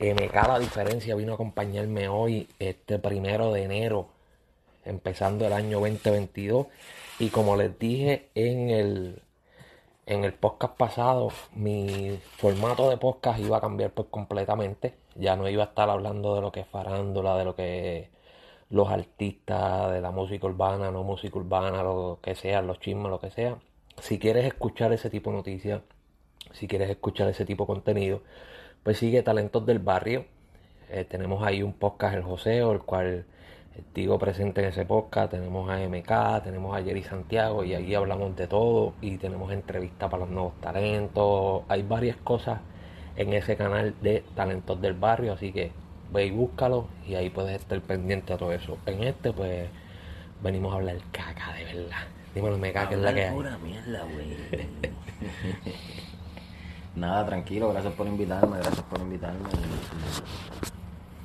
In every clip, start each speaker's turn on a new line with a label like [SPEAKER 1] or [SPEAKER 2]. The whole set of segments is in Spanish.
[SPEAKER 1] MK La Diferencia vino a acompañarme hoy, este primero de enero, empezando el año 2022. Y como les dije en el, en el podcast pasado, mi formato de podcast iba a cambiar pues completamente. Ya no iba a estar hablando de lo que es farándula, de lo que los artistas, de la música urbana, no música urbana, lo que sea, los chismes, lo que sea. Si quieres escuchar ese tipo de noticias, si quieres escuchar ese tipo de contenido, pues sigue Talentos del Barrio. Eh, tenemos ahí un podcast, El Joseo, el cual digo presente en ese podcast. Tenemos a MK, tenemos a Jerry Santiago y ahí hablamos de todo. Y tenemos entrevistas para los nuevos talentos. Hay varias cosas en ese canal de Talentos del Barrio, así que ve y búscalo y ahí puedes estar pendiente a todo eso. En este, pues, venimos a hablar caca, de verdad. Dímelo, me caca, es la que hay.
[SPEAKER 2] pura mierda, güey. nada, tranquilo, gracias por invitarme, gracias por invitarme.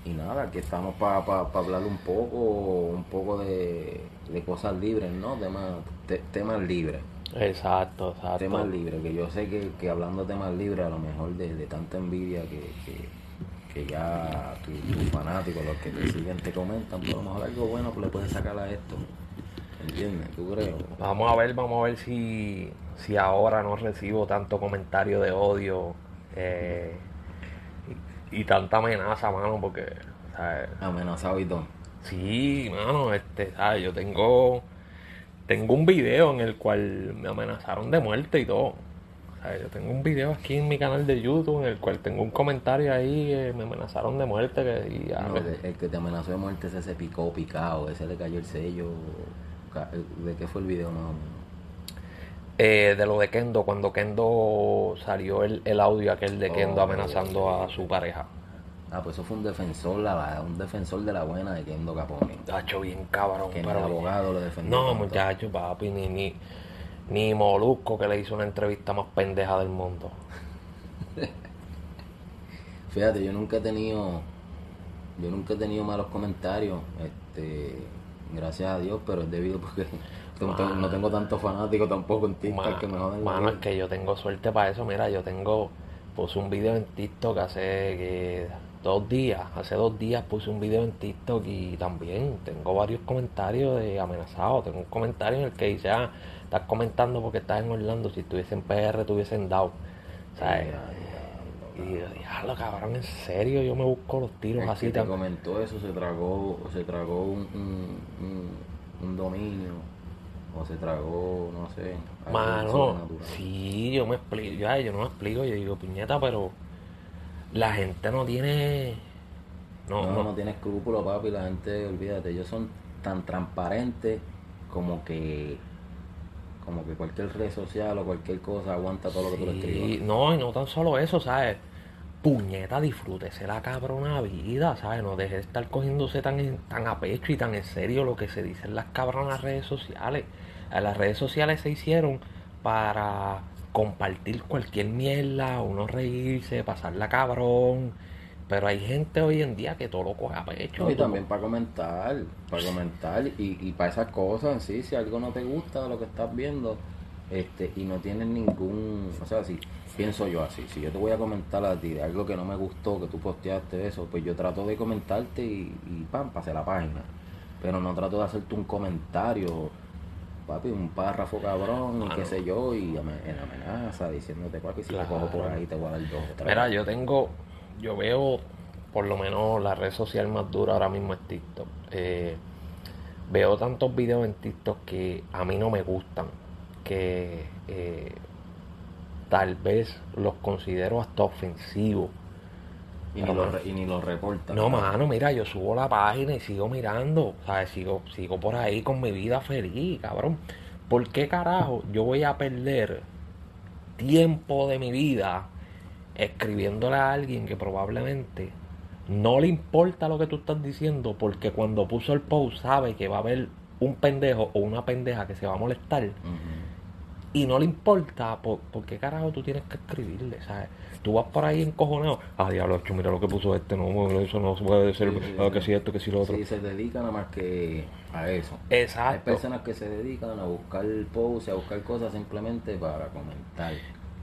[SPEAKER 2] Y, y nada, aquí estamos para pa, pa hablar un poco, un poco de, de cosas libres, ¿no? Temas, te, temas libres.
[SPEAKER 1] Exacto, exacto.
[SPEAKER 2] Temas libres, que yo sé que, que hablando de temas libres, a lo mejor de, de tanta envidia que, que, que ya tus tu fanáticos, los que te siguen, te comentan, pero a lo mejor algo bueno pues le puedes sacar a esto. ¿Entiendes? ¿Tú crees?
[SPEAKER 1] Vamos a ver, vamos a ver si, si ahora no recibo tanto comentario de odio eh, y, y tanta amenaza, mano, porque, ¿sabes?
[SPEAKER 2] Amenazado y todo.
[SPEAKER 1] Sí, mano, este, ¿sabes? Yo tengo, tengo un video en el cual me amenazaron de muerte y todo. ¿sabes? Yo tengo un video aquí en mi canal de YouTube en el cual tengo un comentario ahí que me amenazaron de muerte. Que, y
[SPEAKER 2] No, el, el que te amenazó de muerte ese se picó picado, ese le cayó el sello. Ca- ¿De qué fue el video más o menos?
[SPEAKER 1] Eh, de lo de Kendo, cuando Kendo salió el, el audio aquel de Kendo
[SPEAKER 2] Oh,
[SPEAKER 1] amenazando a su pareja.
[SPEAKER 2] Ah, pues eso fue un defensor, la, un defensor de la buena de Kendo Capone.
[SPEAKER 1] Tacho, bien cabrón.
[SPEAKER 2] Que
[SPEAKER 1] pero
[SPEAKER 2] el abogado lo defendió.
[SPEAKER 1] No,
[SPEAKER 2] tanto.
[SPEAKER 1] muchacho, papi, ni, ni, ni Molusco que le hizo una entrevista más pendeja del mundo.
[SPEAKER 2] Fíjate, yo nunca he tenido, yo nunca he tenido malos comentarios, este, gracias a Dios, pero es debido porque no tengo, no tengo tantos fanáticos tampoco en TikTok que me joden
[SPEAKER 1] Mano, es que yo tengo suerte para eso. Mira, yo tengo, puse un video en TikTok hace que dos días, hace dos días puse un video en TikTok y también tengo varios comentarios de amenazados. Tengo un comentario en el que dice, ah, estás comentando porque estás en Orlando, si estuviese en PR te hubiesen dado. ¿Sabes? Y yo, diablo, cabrón, en serio, yo me busco los tiros
[SPEAKER 2] El
[SPEAKER 1] así
[SPEAKER 2] que te comentó eso se tragó, se tragó un, un, un, un dominio, o se tragó, no sé,
[SPEAKER 1] Mano, sí, yo me explico, yo, ay, yo no me explico, yo digo, puñeta, pero la gente no tiene... No,
[SPEAKER 2] No,
[SPEAKER 1] no,
[SPEAKER 2] no, tiene escrúpulos, papi, la gente, olvídate, ellos son tan transparentes como que como que cualquier red social o cualquier cosa aguanta todo lo que tú le escribas.
[SPEAKER 1] no, y no tan solo eso, ¿sabes? Puñeta, disfrútese la cabrona vida, ¿sabes? No deje de estar cogiéndose tan, tan a pecho y tan en serio lo que se dice en las cabronas redes sociales. Eh, Las redes sociales se hicieron para compartir cualquier mierda, uno reírse, pasarla cabrón. Pero hay gente hoy en día que todo lo coge a pecho.
[SPEAKER 2] No, y también para comentar, para comentar y, y para esas cosas, sí, si algo no te gusta de lo que estás viendo, este, y no tienes ningún, o sea, si pienso yo así, si yo te voy a comentar a ti de algo que no me gustó, que tú posteaste eso, pues yo trato de comentarte y, y pam, pasé la página. Pero no trato de hacerte un comentario, papi, un párrafo cabrón, y qué sé yo, y en amenaza, diciéndote, papi, si
[SPEAKER 1] Claro.
[SPEAKER 2] te cojo por ahí te voy a dar dos o tres.
[SPEAKER 1] Mira, yo tengo, yo veo, por lo menos la red social más dura ahora mismo es TikTok. Eh, veo tantos videos en TikTok que a mí no me gustan, que eh, tal vez los considero hasta ofensivos.
[SPEAKER 2] y, ni lo, re- y ni lo reportan.
[SPEAKER 1] No, mano, mira, yo subo la página y sigo mirando, ¿sabes? Sigo, sigo por ahí con mi vida feliz, cabrón. ¿Por qué carajo yo voy a perder tiempo de mi vida escribiéndole a alguien que probablemente no le importa lo que tú estás diciendo porque cuando puso el post sabe que va a haber un pendejo o una pendeja que se va a molestar y no le importa, ¿por, por qué carajo tú tienes que escribirle? ¿sabes? Tú vas por ahí encojonado. Ah, diablo, mira lo que puso este, no, eso no puede ser,
[SPEAKER 2] Sí, sí,
[SPEAKER 1] ah,
[SPEAKER 2] sí.
[SPEAKER 1] que si esto, que si lo otro.
[SPEAKER 2] Sí, se dedican nada más que a eso. Hay
[SPEAKER 1] Exacto.
[SPEAKER 2] personas que se dedican a buscar posts, a buscar cosas simplemente para comentar.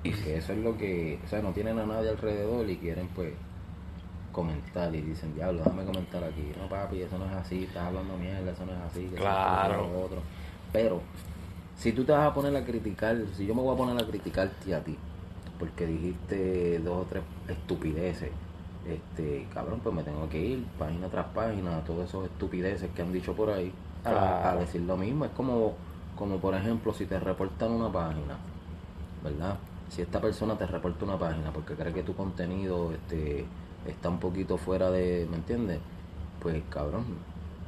[SPEAKER 2] Y que eso es lo que, o sea, no tienen a nadie alrededor y quieren pues comentar y dicen, diablo, déjame comentar aquí. No, papi, eso no es así, estás hablando mierda, eso no es así. que eso es
[SPEAKER 1] Claro.
[SPEAKER 2] lo otro. Pero, si tú te vas a poner a criticar, si yo me voy a poner a criticarte a ti, porque dijiste dos o tres estupideces, este, cabrón, pues me tengo que ir página tras página, todas esas estupideces que han dicho por ahí, a, a decir lo mismo. Es como, como por ejemplo, si te reportan una página, ¿verdad? Si esta persona te reporta una página porque cree que tu contenido este, está un poquito fuera de, ¿me entiendes? Pues cabrón,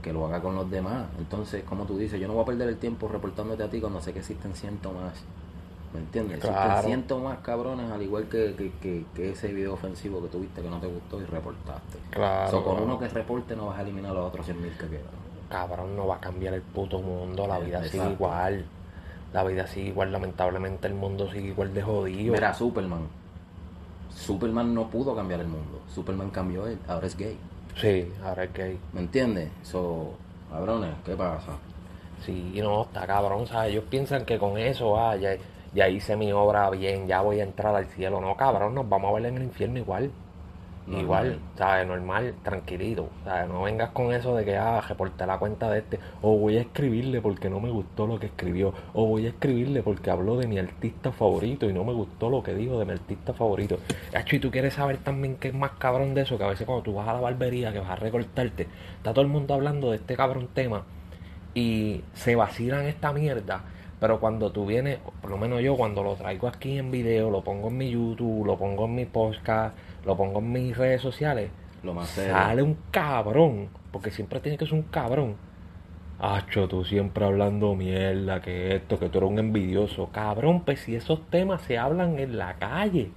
[SPEAKER 2] que lo haga con los demás. Entonces, como tú dices, yo no voy a perder el tiempo reportándote a ti cuando sé que existen cientos más. ¿Me entiendes?
[SPEAKER 1] Claro.
[SPEAKER 2] Existen cientos más cabrones, al igual que, que, que, que ese video ofensivo que tuviste que no te gustó y reportaste.
[SPEAKER 1] Claro.
[SPEAKER 2] So, con uno que reporte no vas a eliminar a los otros 100.000 que quedan.
[SPEAKER 1] Cabrón, no va a cambiar el puto mundo. La vida sigue igual. La vida sigue igual. Lamentablemente el mundo sigue igual de jodido.
[SPEAKER 2] Mira, Superman. Superman no pudo cambiar el mundo. Superman cambió él, ahora es gay.
[SPEAKER 1] Sí, ahora es gay.
[SPEAKER 2] ¿Me entiendes? So, cabrones, ¿qué pasa?
[SPEAKER 1] Sí, no, está cabrón, ¿sabes? Ellos piensan que con eso, ah, ya, ya hice mi obra bien, ya voy a entrar al cielo. No, cabrón, nos vamos a ver en el infierno igual. Igual, ¿sabes? Normal, tranquilito. ¿sabes? No vengas con eso de que, ah, reporté la cuenta de este. O voy a escribirle porque no me gustó lo que escribió. O voy a escribirle porque habló de mi artista favorito y no me gustó lo que dijo de mi artista favorito. Hacho, y tú quieres saber también qué es más cabrón de eso, que a veces cuando tú vas a la barbería, que vas a recortarte, está todo el mundo hablando de este cabrón tema y se vacilan esta mierda. Pero cuando tú vienes, por lo menos yo cuando lo traigo aquí en video, lo pongo en mi YouTube, lo pongo en mi podcast, lo pongo en mis redes sociales,
[SPEAKER 2] Lo más serio.
[SPEAKER 1] sale un cabrón, porque siempre tiene que ser un cabrón. Acho, tú siempre hablando mierda, que esto, que tú eres un envidioso. Cabrón, pues si esos temas se hablan en la calle,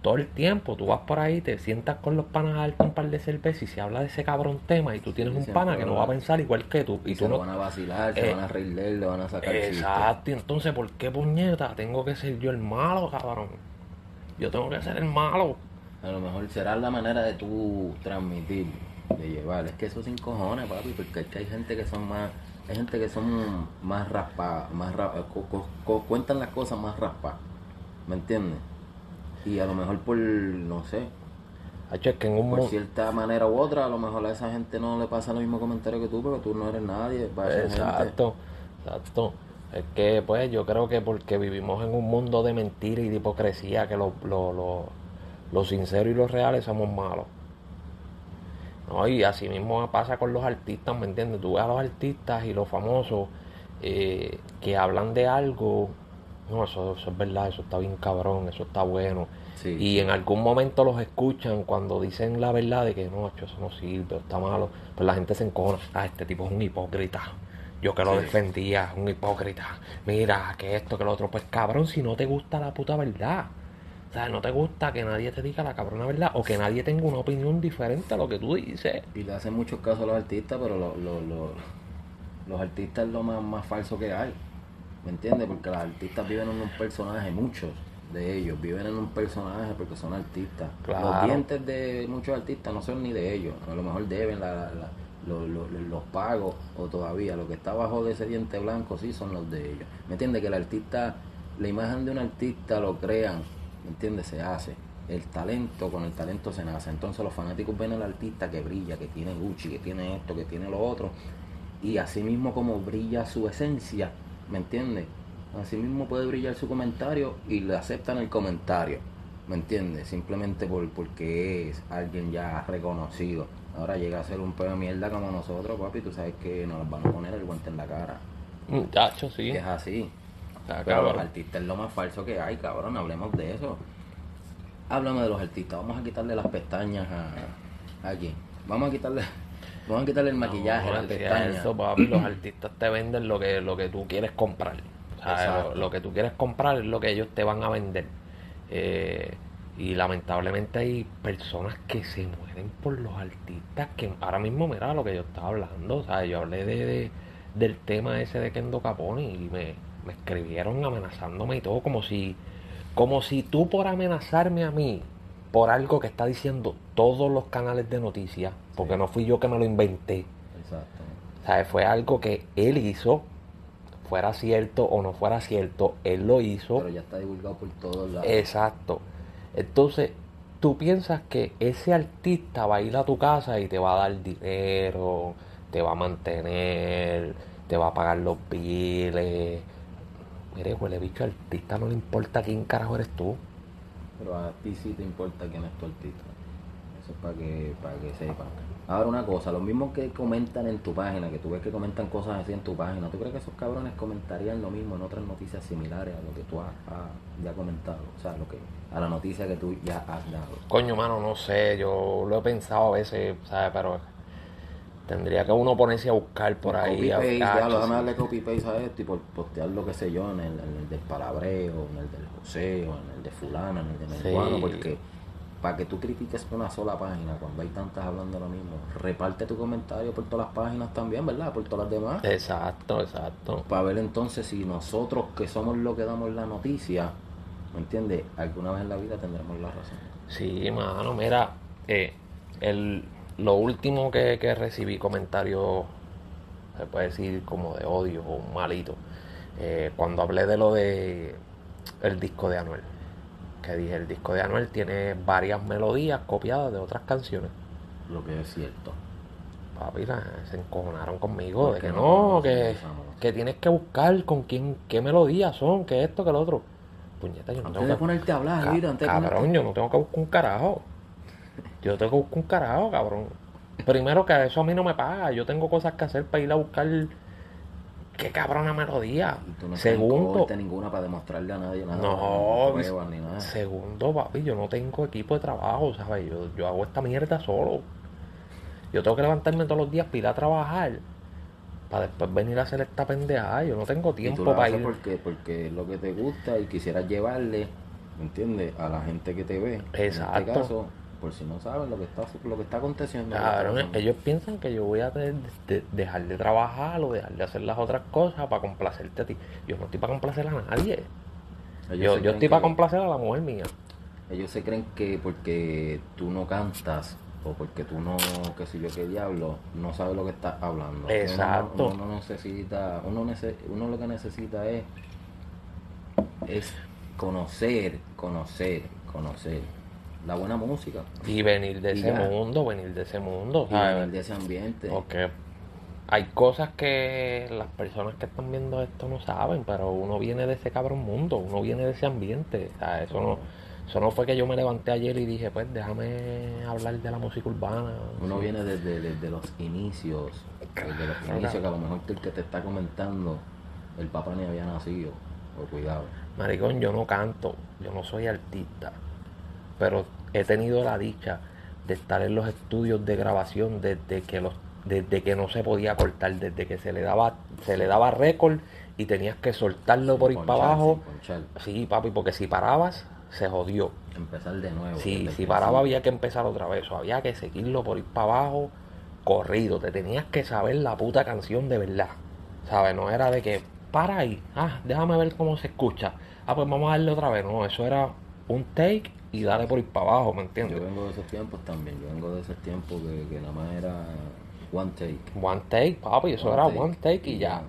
[SPEAKER 1] todo el tiempo, tú vas por ahí, te sientas con los panas altos un par de cervezas y se habla de ese cabrón tema y tú tienes
[SPEAKER 2] Sí,
[SPEAKER 1] un pana que no va a pensar igual que tú. Y
[SPEAKER 2] Y
[SPEAKER 1] tú
[SPEAKER 2] se
[SPEAKER 1] no,
[SPEAKER 2] lo van a vacilar, se
[SPEAKER 1] Eh,
[SPEAKER 2] van a reír de él, le van a sacar.
[SPEAKER 1] Exacto, entonces, ¿por qué puñeta? Tengo que ser yo el malo, cabrón. Yo tengo que ser el malo.
[SPEAKER 2] A lo mejor será la manera de tú transmitir, de llevar. Es que eso sin cojones, papi, porque es que hay gente que son más, hay gente que son más raspadas, más ra- co- co- co- cuentan las cosas más raspadas, ¿me entiendes? Y a lo mejor por, no sé,
[SPEAKER 1] que en un
[SPEAKER 2] por cierta manera u otra, a lo mejor a esa gente no le pasa el mismo comentario que tú, porque tú no eres nadie.
[SPEAKER 1] Exacto, exacto. Es que, pues, yo creo que porque vivimos en un mundo de mentira y de hipocresía, que lo, lo, lo, lo sincero y lo reales somos malos. No, y así mismo pasa con los artistas, ¿me entiendes? Tú ves a los artistas y los famosos eh, que hablan de algo, no, eso, eso es verdad, eso está bien cabrón, eso está bueno.
[SPEAKER 2] Sí,
[SPEAKER 1] y en algún momento los escuchan cuando dicen la verdad de que no, eso no sirve, está malo. Pues la gente se encojona. Ah, este tipo es un hipócrita. Yo que lo
[SPEAKER 2] Sí.
[SPEAKER 1] defendía, un hipócrita. Mira, que esto, que lo otro. Pues cabrón, si no te gusta la puta verdad. Sea, no te gusta que nadie te diga la cabrona verdad o que nadie tenga una opinión diferente a lo que tú dices.
[SPEAKER 2] Y le hacen muchos casos a los artistas, pero lo- lo- lo- los artistas es lo más, más falso que hay. ¿Me entiendes? Porque los artistas viven en un personaje, muchos de ellos viven en un personaje porque son artistas.
[SPEAKER 1] Claro.
[SPEAKER 2] Los dientes de muchos artistas no son ni de ellos. A lo mejor deben la- la- la- lo- lo- lo- los pagos o todavía lo que está abajo de ese diente blanco sí son los de ellos. ¿Me entiendes? Que el artista, la imagen de un artista lo crean, ¿me entiendes? Se hace. El talento, con el talento se nace. Entonces los fanáticos ven al artista que brilla, que tiene Gucci, que tiene esto, que tiene lo otro. Y así mismo como brilla su esencia, ¿me entiendes? Así mismo puede brillar su comentario y le aceptan el comentario, ¿me entiendes? Simplemente por, porque es alguien ya reconocido. Ahora llega a ser un pedo de mierda como nosotros, papi, tú sabes que nos van a poner el guante en la cara.
[SPEAKER 1] Muchacho, sí.
[SPEAKER 2] Que es así.
[SPEAKER 1] Está
[SPEAKER 2] Pero los artistas es lo más falso que hay, cabrón, hablemos de eso. Háblame de los artistas, vamos a quitarle las pestañas a, a quién. Vamos a quitarle, vamos a quitarle el maquillaje,
[SPEAKER 1] No,
[SPEAKER 2] las pestañas.
[SPEAKER 1] eso, papi, los artistas te venden lo que, lo que tú quieres comprar. O sea,
[SPEAKER 2] Exacto.
[SPEAKER 1] lo, lo que tú quieres comprar es lo que ellos te van a vender. Eh, y lamentablemente hay personas que se mueren por los artistas que ahora mismo, mira lo que yo estaba hablando. O sea, yo hablé de, de- del tema ese de Kendo Capone y me, me escribieron amenazándome y todo como si, como si tú por amenazarme a mí por algo que está diciendo todos los canales de noticias, porque no fui yo que me lo inventé.
[SPEAKER 2] Exacto.
[SPEAKER 1] ¿Sabes? Fue algo que él hizo, fuera cierto o no fuera cierto, él lo hizo.
[SPEAKER 2] Pero ya está divulgado por todos lados.
[SPEAKER 1] Exacto. Entonces, tú piensas que ese artista va a ir a tu casa y te va a dar dinero, te va a mantener, te va a pagar los biles. Mire, huele bicho, artista no le importa quién carajo eres tú.
[SPEAKER 2] Pero a ti sí te importa quién es tu artista. Eso es para que, para que sepan. Ahora una cosa, los mismos que comentan en tu página, que tú ves que comentan cosas así en tu página, ¿tú crees que esos cabrones comentarían lo mismo en otras noticias similares a lo que tú has, has ya comentado? O sea, lo que, a la noticia que tú ya has dado.
[SPEAKER 1] Coño, mano, no sé, yo lo he pensado a veces, ¿sabes? Pero tendría que uno ponerse a buscar por ahí. a buscar,
[SPEAKER 2] ya, lo
[SPEAKER 1] sí.
[SPEAKER 2] déjame darle copy-paste a esto y por postear lo que sé yo en el, en el del palabreo, en el del joseo, en el de fulano, en el de
[SPEAKER 1] Sí.
[SPEAKER 2] menguano, porque para que tú critiques una sola página cuando hay tantas hablando lo mismo, reparte tu comentario por todas las páginas también, ¿verdad? Por todas las demás.
[SPEAKER 1] Exacto, exacto.
[SPEAKER 2] Para ver entonces si nosotros que somos los que damos la noticia, ¿me entiendes? Alguna vez en la vida tendremos la razón.
[SPEAKER 1] Sí, mano, mira, eh, el, lo último que, que recibí comentarios, se puede decir como de odio o malito, eh, cuando hablé de lo de el disco de Anuel, que dije, el disco de Anuel tiene varias melodías copiadas de otras canciones.
[SPEAKER 2] Lo que es cierto.
[SPEAKER 1] Papi, la- se encojonaron conmigo de que
[SPEAKER 2] no
[SPEAKER 1] que, que tienes que buscar con quién, qué melodías son, que esto, que lo otro. Puñeta, yo no
[SPEAKER 2] Antes
[SPEAKER 1] tengo
[SPEAKER 2] de
[SPEAKER 1] que...
[SPEAKER 2] ponerte a hablar,
[SPEAKER 1] Ca-
[SPEAKER 2] mira, antes de
[SPEAKER 1] cabrón,
[SPEAKER 2] ponerte-
[SPEAKER 1] yo no tengo que buscar un carajo. Yo tengo que buscar un carajo, cabrón. Primero que eso a mí no me paga. Yo tengo cosas que hacer para ir a buscar qué cabrona melodía.
[SPEAKER 2] Tú no
[SPEAKER 1] Segundo,
[SPEAKER 2] ninguna para demostrarle a nadie nada.
[SPEAKER 1] no,
[SPEAKER 2] pruebas ni nada.
[SPEAKER 1] segundo, papi, yo no tengo equipo de trabajo, ¿sabes? Yo, yo hago esta mierda solo. Yo tengo que levantarme todos los días para ir a trabajar. Para después venir a hacer esta pendejada. Yo no tengo
[SPEAKER 2] Y tú
[SPEAKER 1] tiempo para ir.
[SPEAKER 2] porque, porque es lo que te gusta y quisieras llevarle, ¿me entiendes? A la gente que te ve. En
[SPEAKER 1] Exacto.
[SPEAKER 2] este caso, por si no saben lo que está, lo que está aconteciendo. Está
[SPEAKER 1] ellos piensan que yo voy a de- de- dejar de trabajar o dejar de hacer las otras cosas para complacerte a ti. Yo no estoy para complacer a nadie.
[SPEAKER 2] Ellos
[SPEAKER 1] Yo, yo estoy para complacer a la mujer mía.
[SPEAKER 2] Ellos se creen que porque tú no cantas o porque tú no, qué sé yo, qué diablo, no sabes lo que estás hablando. Uno
[SPEAKER 1] Exacto.
[SPEAKER 2] Uno, no necesita, uno, nece- uno lo que necesita es, es conocer, conocer, conocer la buena música.
[SPEAKER 1] Y venir de
[SPEAKER 2] Y
[SPEAKER 1] ese
[SPEAKER 2] ya.
[SPEAKER 1] mundo, venir de ese mundo, ¿sabes?
[SPEAKER 2] venir de ese ambiente.
[SPEAKER 1] Porque hay cosas que las personas que están viendo esto no saben, pero uno viene de ese cabrón mundo, uno viene de ese ambiente. O sea, eso no, eso no fue que yo me levanté ayer y dije, pues déjame hablar de la música urbana.
[SPEAKER 2] Uno viene desde, desde los inicios, desde los inicios que a lo mejor el que te está comentando, el papá ni había nacido, o cuidado.
[SPEAKER 1] Maricón, yo no canto, yo no soy artista, pero he tenido la dicha de estar en los estudios de grabación desde que los desde que no se podía cortar, desde que se le daba se le daba récord y tenías que soltarlo por ir para abajo. Sí, papi, porque si parabas se jodió.
[SPEAKER 2] empezar de nuevo.
[SPEAKER 1] Sí, si paraba había que empezar otra vez, o había que seguirlo por ir para abajo corrido, te tenías que saber la puta canción de verdad. ¿Sabes? No era de que para ahí, ah, déjame ver cómo se escucha. Ah, pues vamos a darle otra vez. No, eso era un take y dale por ir para abajo, ¿me
[SPEAKER 2] Yo
[SPEAKER 1] entiendes?
[SPEAKER 2] vengo de esos tiempos también, yo vengo de esos tiempos que, que nada más era one take.
[SPEAKER 1] One take, papi, eso
[SPEAKER 2] One
[SPEAKER 1] era
[SPEAKER 2] take,
[SPEAKER 1] one take y ya.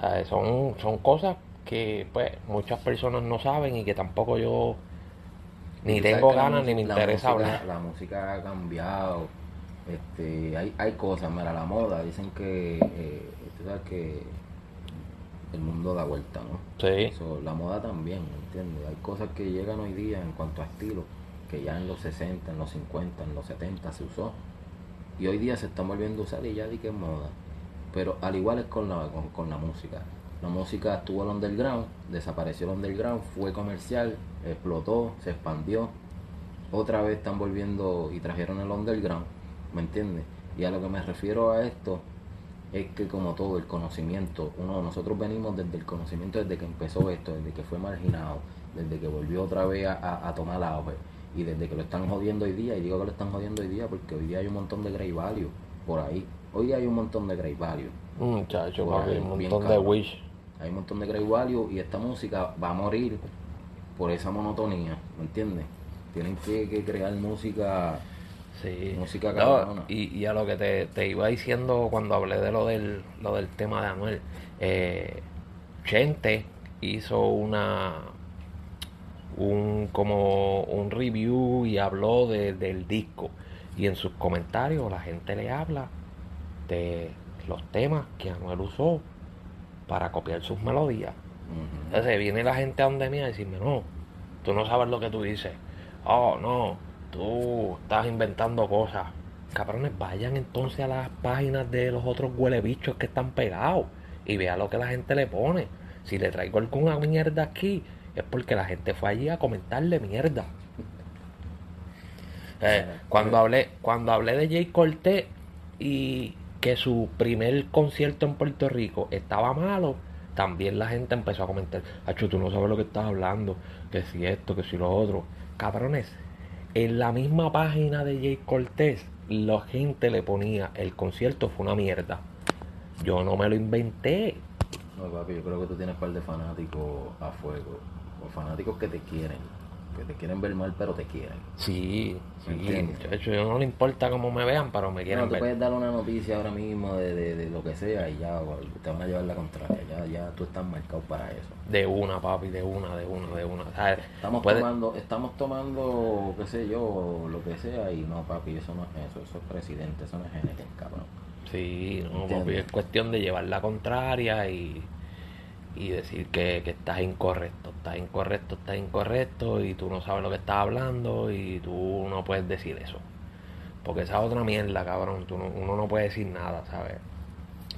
[SPEAKER 1] ¿Sabes? Son, son cosas que pues muchas personas no saben y que tampoco yo ni tengo ganas ni me interesa
[SPEAKER 2] música-
[SPEAKER 1] hablar.
[SPEAKER 2] La música ha cambiado. Este, hay, hay cosas, mira, la moda, dicen que, eh, tú sabes que el mundo da vuelta, ¿no?
[SPEAKER 1] Sí,
[SPEAKER 2] So, la moda también, ¿me entiendes? Hay cosas que llegan hoy día en cuanto a estilo, que ya en los 60, en los 50, en los 70 se usó. Y hoy día se está volviendo a usar y ya di que es moda. Pero al igual es con la, con, con la música. La música estuvo al underground, desapareció el underground, fue comercial, explotó, se expandió. Otra vez están volviendo y trajeron el underground, ¿me entiendes? Y a lo que me refiero a esto es que como todo el conocimiento, uno nosotros venimos desde el conocimiento desde que empezó esto, desde que fue marginado, desde que volvió otra vez a, a- tomar auge y desde que lo están jodiendo hoy día, y digo que lo están jodiendo hoy día porque hoy día hay un montón de Grey Value por ahí. Hoy día hay un montón de Grey Value.
[SPEAKER 1] muchacho,
[SPEAKER 2] Por
[SPEAKER 1] papi,
[SPEAKER 2] ahí,
[SPEAKER 1] un montón de
[SPEAKER 2] cabrón.
[SPEAKER 1] wish.
[SPEAKER 2] Hay un montón de Grey Value y esta música va a morir por esa monotonía, ¿me entiendes? Tienen que, que crear música
[SPEAKER 1] Sí.
[SPEAKER 2] Música
[SPEAKER 1] No, y, y a lo que te, te iba diciendo cuando hablé de lo del, lo del tema de Anuel, eh, Chente hizo una un como un review y habló de- del disco. Y en sus comentarios la gente le habla de los temas que Anuel usó para copiar sus melodías.
[SPEAKER 2] Ujú.
[SPEAKER 1] Entonces viene la gente a donde mí a decirme, no, tú no sabes lo que tú dices. Oh, no, tú estás inventando cosas. Cabrones, vayan entonces a las páginas de los otros huele bichos que están pegados y vea lo que la gente le pone. Si le traigo alguna mierda aquí, es porque la gente fue allí a comentarle mierda. Eh, cuando hablé, cuando hablé de Jay Cortés y que su primer concierto en Puerto Rico estaba malo, también la gente empezó a comentar, Acho, tú no sabes lo que estás hablando, que si esto, que si lo otro. Cabrones, en la misma página de Jay Cortés, la gente le ponía, el concierto fue una mierda. Yo no me lo inventé.
[SPEAKER 2] No, papi, yo creo que tú tienes un par de fanáticos a fuego. O fanáticos que te quieren. Que te quieren ver mal, pero te quieren.
[SPEAKER 1] Sí, sí, muchacho, yo no le importa cómo me vean, pero me quieren
[SPEAKER 2] No, tú
[SPEAKER 1] ver.
[SPEAKER 2] puedes dar una noticia ahora mismo de, de, de lo que sea y ya te van a llevar la contraria. Ya, ya tú estás marcado para eso.
[SPEAKER 1] De una, papi, de una, de una, de una. ¿sabes?
[SPEAKER 2] Estamos
[SPEAKER 1] Puede-
[SPEAKER 2] tomando, estamos tomando, qué sé yo, lo que sea, y no, papi, eso no es eso, eso es presidente, eso no es cabrón.
[SPEAKER 1] Sí, no, papi, es cuestión de llevar la contraria y, y decir que, que estás incorrecto, estás incorrecto, estás incorrecto y tú no sabes lo que estás hablando y tú no puedes decir eso. Porque esa es otra mierda, cabrón, tú no- uno no puede decir nada, ¿sabes?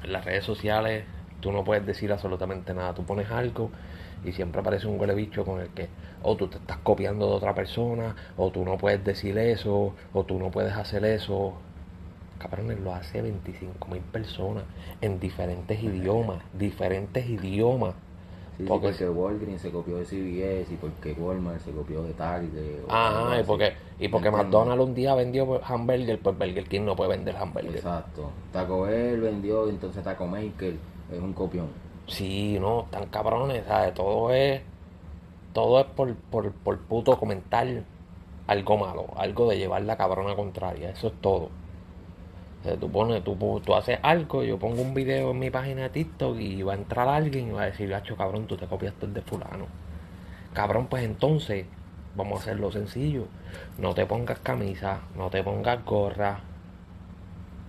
[SPEAKER 1] En las redes sociales tú no puedes decir absolutamente nada, tú pones algo y siempre aparece un huele bicho con el que o tú te estás copiando de otra persona, o tú no puedes decir eso, o tú no puedes hacer eso. Cabrones, lo hace 25 mil personas en diferentes idiomas, diferentes idiomas.
[SPEAKER 2] Sí, sí,
[SPEAKER 1] Porque-
[SPEAKER 2] porque, Walgreens se copió de CVS y porque Walmart se copió de Target.
[SPEAKER 1] Ajá, y
[SPEAKER 2] así.
[SPEAKER 1] porque, y porque. McDonald's un día vendió hamburger, pues Burger King no puede vender hamburger.
[SPEAKER 2] Exacto. Taco Bell vendió, entonces Taco Maker es un copión.
[SPEAKER 1] Sí, no, tan cabrones, ¿sabes? Todo es, todo es por, por, por puto comentar algo malo, algo de llevar la cabrona contraria, eso es todo. O sea, tú pones, tú, tú haces algo, yo pongo un video en mi página de TikTok y va a entrar alguien y va a decir, gacho cabrón, tú te copiaste el de fulano. Cabrón, pues entonces, vamos a hacerlo sencillo. No te pongas camisa, no te pongas gorra.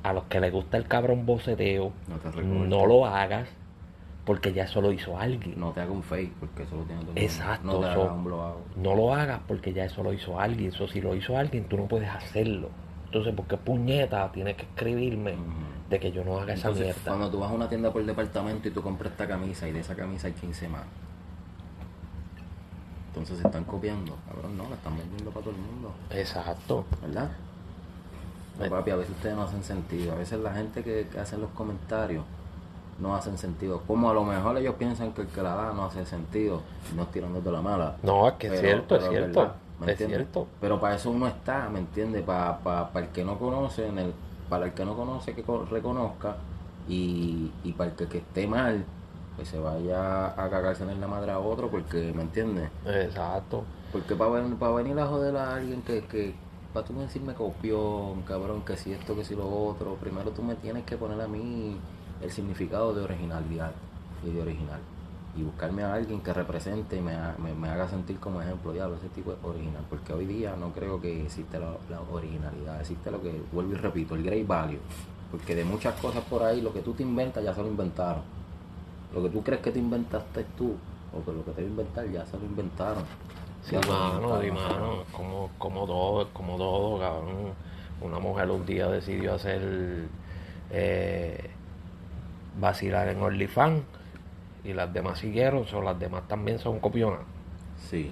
[SPEAKER 1] A los que les gusta el cabrón boceteo,
[SPEAKER 2] No
[SPEAKER 1] no lo hagas porque ya eso lo hizo alguien.
[SPEAKER 2] No te haga un fake porque eso lo tiene todo.
[SPEAKER 1] Exacto,
[SPEAKER 2] No te hagas un.
[SPEAKER 1] No lo hagas porque ya eso lo hizo alguien. Eso si lo hizo alguien, tú no puedes hacerlo. Entonces, ¿por qué puñeta tienes que escribirme de que yo no haga esa mierda?
[SPEAKER 2] cuando tú vas a una tienda por departamento y tú compras esta camisa y de esa camisa hay 15 más. Entonces se están copiando. Cabrón, no, la están vendiendo para todo el mundo.
[SPEAKER 1] Exacto.
[SPEAKER 2] ¿Verdad? No,
[SPEAKER 1] Eh.
[SPEAKER 2] papi, a veces ustedes no hacen sentido. A veces la gente que, que hace los comentarios no hacen sentido. Como a lo mejor ellos piensan que el que la da no hace sentido. y No tirando de la mala.
[SPEAKER 1] No, es que es cierto, es cierto.
[SPEAKER 2] ¿Me
[SPEAKER 1] Es cierto.
[SPEAKER 2] Pero para eso uno está, ¿me entiendes? Para, para, para el que no conoce, en el, para el que no conoce que co- reconozca y, y para el que, que esté mal, pues se vaya a cagarse en la madre a otro porque, ¿me entiendes?
[SPEAKER 1] Exacto.
[SPEAKER 2] Porque para, para venir a joder a alguien que, que para tú decirme copión, cabrón, que si esto, que si lo otro, primero tú me tienes que poner a mí el significado de originalidad y de original. Y buscarme a alguien que represente y me, me, me haga sentir como ejemplo, diablo, ese tipo es original. Porque hoy día no creo que existe la, la originalidad, existe lo que, vuelvo y repito, el great value. Porque de muchas cosas por ahí, lo que tú te inventas ya se lo inventaron. Lo que tú crees que te inventaste tú, o que lo que te voy a inventar ya se lo inventaron.
[SPEAKER 1] Sí,
[SPEAKER 2] Ya
[SPEAKER 1] mano, sí, mano. Es como, como todo, es como todo, cabrón. Una mujer un día decidió hacer eh, vacilar en OnlyFans y las demás siguieron, o las demás también son copionas.
[SPEAKER 2] Sí.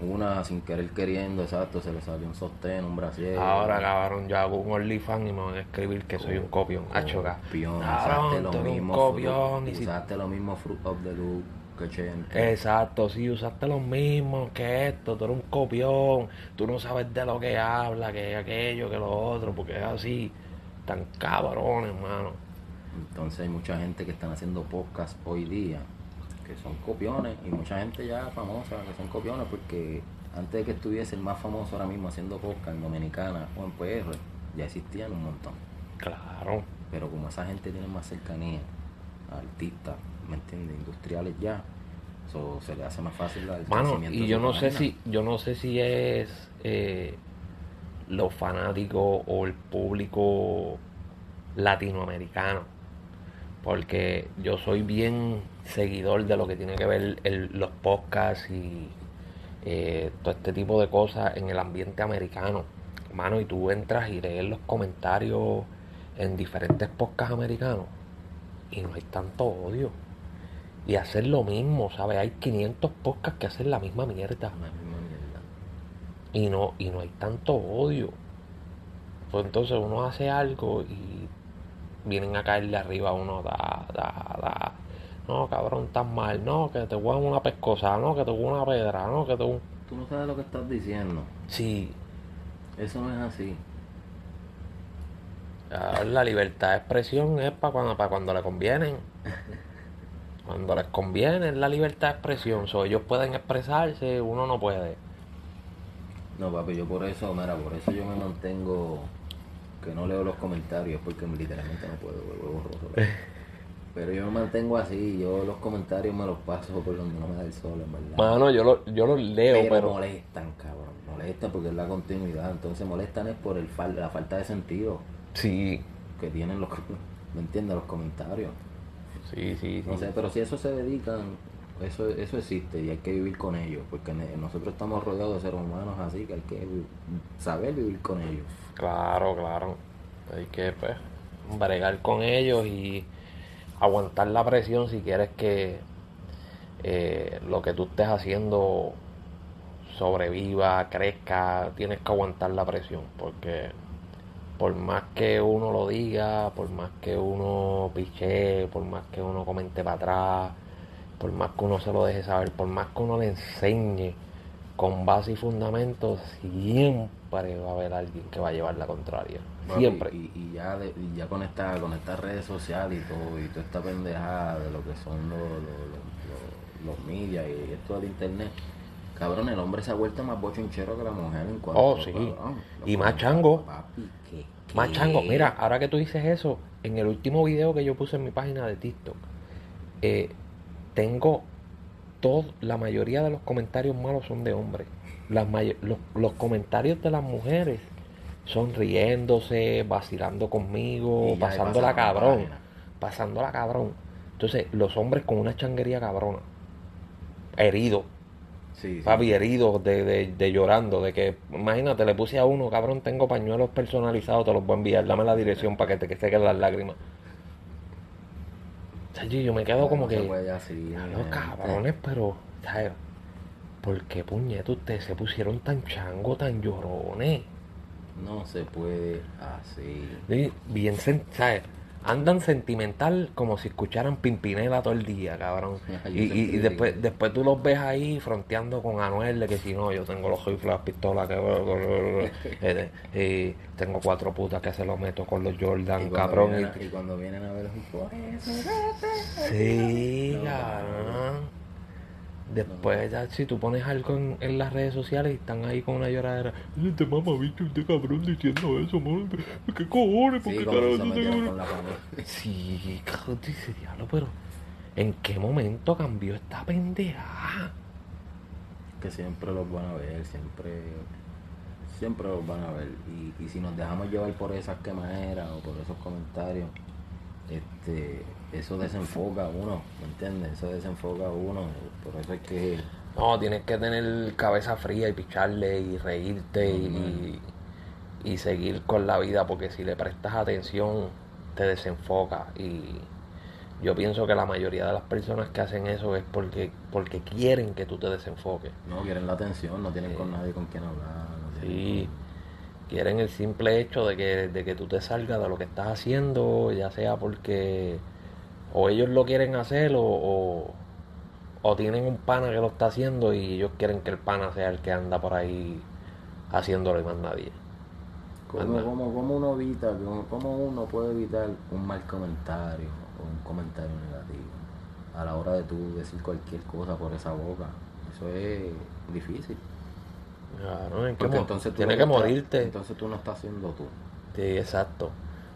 [SPEAKER 2] Una sin querer queriendo, exacto, se le salió un sostén, un brasier.
[SPEAKER 1] Ahora, cabrón, yo hago un OnlyFans y me van a escribir que soy un copión. Ca-
[SPEAKER 2] Copión,
[SPEAKER 1] Cabrón,
[SPEAKER 2] usaste lo mismo
[SPEAKER 1] copión. y
[SPEAKER 2] fruit,
[SPEAKER 1] si-
[SPEAKER 2] usaste lo mismo fruit of the loop que Chente.
[SPEAKER 1] Exacto, sí, usaste lo mismo que esto, tú eres un copión, tú no sabes de lo que habla, que aquello, que lo otro, porque es así, tan cabrones, hermano.
[SPEAKER 2] Entonces hay mucha gente que están haciendo podcast hoy día que son copiones y mucha gente ya famosa que son copiones porque antes de que estuviese el más famoso ahora mismo haciendo podcast en Dominicana o en PR ya existían un montón.
[SPEAKER 1] Claro,
[SPEAKER 2] Pero como esa gente tiene más cercanía a artistas, ¿me entiendes? Industriales ya, So, se le hace más fácil el
[SPEAKER 1] Mano, y yo no sé si, yo no sé si es eh, los fanáticos o el público latinoamericano. Porque yo soy bien seguidor de lo que tiene que ver el- los podcasts y eh, todo este tipo de cosas en el ambiente americano. Mano, y tú entras y lees los comentarios en diferentes podcasts americanos y no hay tanto odio. Y hacer lo mismo, ¿sabes? Hay 500 podcasts que hacen la misma mierda.
[SPEAKER 2] La misma mierda.
[SPEAKER 1] Y no, y no hay tanto odio. Pues entonces uno hace algo y vienen a caerle arriba a uno, da, da, da. No, cabrón, estás mal. No, que te a una pescosa. No, que te a una pedra. No, que te.
[SPEAKER 2] Tú no sabes lo que estás diciendo.
[SPEAKER 1] Sí,
[SPEAKER 2] Eso no es así.
[SPEAKER 1] la libertad de expresión es para cuando, para cuando le convienen. Cuando les conviene es la libertad de expresión. So, ellos pueden expresarse, uno no puede.
[SPEAKER 2] No, papi, yo por eso, mira, por eso yo me mantengo que no leo los comentarios porque literalmente no puedo, huevo borroso. Pero yo me mantengo así, yo los comentarios me los paso por donde no me da el sol, en verdad.
[SPEAKER 1] Mano, yo lo, yo lo leo,
[SPEAKER 2] pero,
[SPEAKER 1] pero...
[SPEAKER 2] molestan, cabrón, molestan porque es la continuidad, entonces molestan es por el fal- la falta de sentido
[SPEAKER 1] Sí,
[SPEAKER 2] que tienen los, ¿me entiendes? Los comentarios.
[SPEAKER 1] sí, sí, sí.
[SPEAKER 2] No sé, pero si eso se dedican, eso, eso existe y hay que vivir con ellos, porque nosotros estamos rodeados de seres humanos así que hay que saber vivir con ellos.
[SPEAKER 1] Claro, claro. Hay que pues bregar con ellos y aguantar la presión si quieres que eh, lo que tú estés haciendo sobreviva, crezca, tienes que aguantar la presión porque por más que uno lo diga, por más que uno piche, por más que uno comente para atrás, por más que uno se lo deje saber, por más que uno le enseñe con base y fundamentos, siempre va a haber alguien que va a llevar la contraria.
[SPEAKER 2] Papi,
[SPEAKER 1] Siempre.
[SPEAKER 2] Y, y ya de- y ya con esta, con estas redes sociales y todo, y toda esta pendejada de lo que son los, los, los, los- medios y esto del internet. Cabrón, el hombre se ha vuelto más bochinchero que la mujer en cuanto
[SPEAKER 1] Oh, sí.
[SPEAKER 2] cabrón,
[SPEAKER 1] Y
[SPEAKER 2] los
[SPEAKER 1] más chango.
[SPEAKER 2] Papi, ¿qué, qué?
[SPEAKER 1] Más chango, mira, ahora que tú dices eso, en el último video que yo puse en mi página de TikTok, eh, tengo todo, la mayoría de los comentarios malos son de hombres. Las los, los comentarios de las mujeres son riéndose, vacilando conmigo, pasándola cabrón, pasándola cabrón. Entonces, los hombres con una changuería cabrona, heridos,
[SPEAKER 2] Sí, sí.
[SPEAKER 1] Papi, herido de, de, de llorando, de que, imagínate, le puse a uno, cabrón, tengo pañuelos personalizados, te los voy a enviar, dame la dirección para que te que sequen las lágrimas. Yo me quedo como que,
[SPEAKER 2] así,
[SPEAKER 1] "Diablo,
[SPEAKER 2] gente.
[SPEAKER 1] cabrones, pero, ¿sabes? ¿Por qué puñetos ustedes se pusieron tan chango, tan llorones?
[SPEAKER 2] No se puede así.
[SPEAKER 1] Sí, Bien, ¿sabes? Andan sentimental como si escucharan Pimpinela todo el día, cabrón. Y, y- después, después tú los ves ahí fronteando con Anuel de que si no, yo tengo los rifles, las pistolas, que eh, y tengo cuatro putas que se los meto con los Jordan, cabrón.
[SPEAKER 2] vienen
[SPEAKER 1] y-
[SPEAKER 2] cuando vienen a ver eso.
[SPEAKER 1] Sí,
[SPEAKER 2] No,
[SPEAKER 1] cabrón. Después, ya, si tú pones algo en, en las redes sociales y están ahí con una lloradera, este mamabicho, este cabrón diciendo eso, mano, ¿qué cojones? ¿Por
[SPEAKER 2] Sí,
[SPEAKER 1] qué
[SPEAKER 2] si
[SPEAKER 1] carajo te
[SPEAKER 2] metieran
[SPEAKER 1] cabrones?"
[SPEAKER 2] con la familia.
[SPEAKER 1] Sí, cabrón, dice diablo, pero ¿en qué momento cambió esta pendeja?
[SPEAKER 2] que siempre los van a ver, siempre siempre los van a ver. Y, y si nos dejamos llevar por esas quemaderas o por esos comentarios, este eso desenfoca a uno, ¿me entiendes? Eso desenfoca a uno, por eso es que
[SPEAKER 1] No, tienes que tener cabeza fría y picharle y reírte y, y seguir con la vida porque si le prestas atención te desenfoca y yo pienso que la mayoría de las personas que hacen eso es porque porque quieren que tú te desenfoques.
[SPEAKER 2] no quieren la atención, no tienen con nadie con quien hablar. no
[SPEAKER 1] Sí, quieren el simple hecho de que, de que tú te salgas de lo que estás haciendo, ya sea porque o ellos lo quieren hacer o, o, o tienen un pana que lo está haciendo y ellos quieren que el pana sea el que anda por ahí haciéndolo y más nadie.
[SPEAKER 2] ¿Cómo, cómo, cómo uno evita, cómo, cómo uno puede evitar un mal comentario o un comentario negativo a la hora de tú decir cualquier cosa por esa boca? Eso es difícil.
[SPEAKER 1] Claro, que
[SPEAKER 2] Porque entonces tú
[SPEAKER 1] tienes
[SPEAKER 2] no
[SPEAKER 1] que
[SPEAKER 2] estás-
[SPEAKER 1] morirte.
[SPEAKER 2] Entonces tú no estás siendo tú.
[SPEAKER 1] Sí, exacto.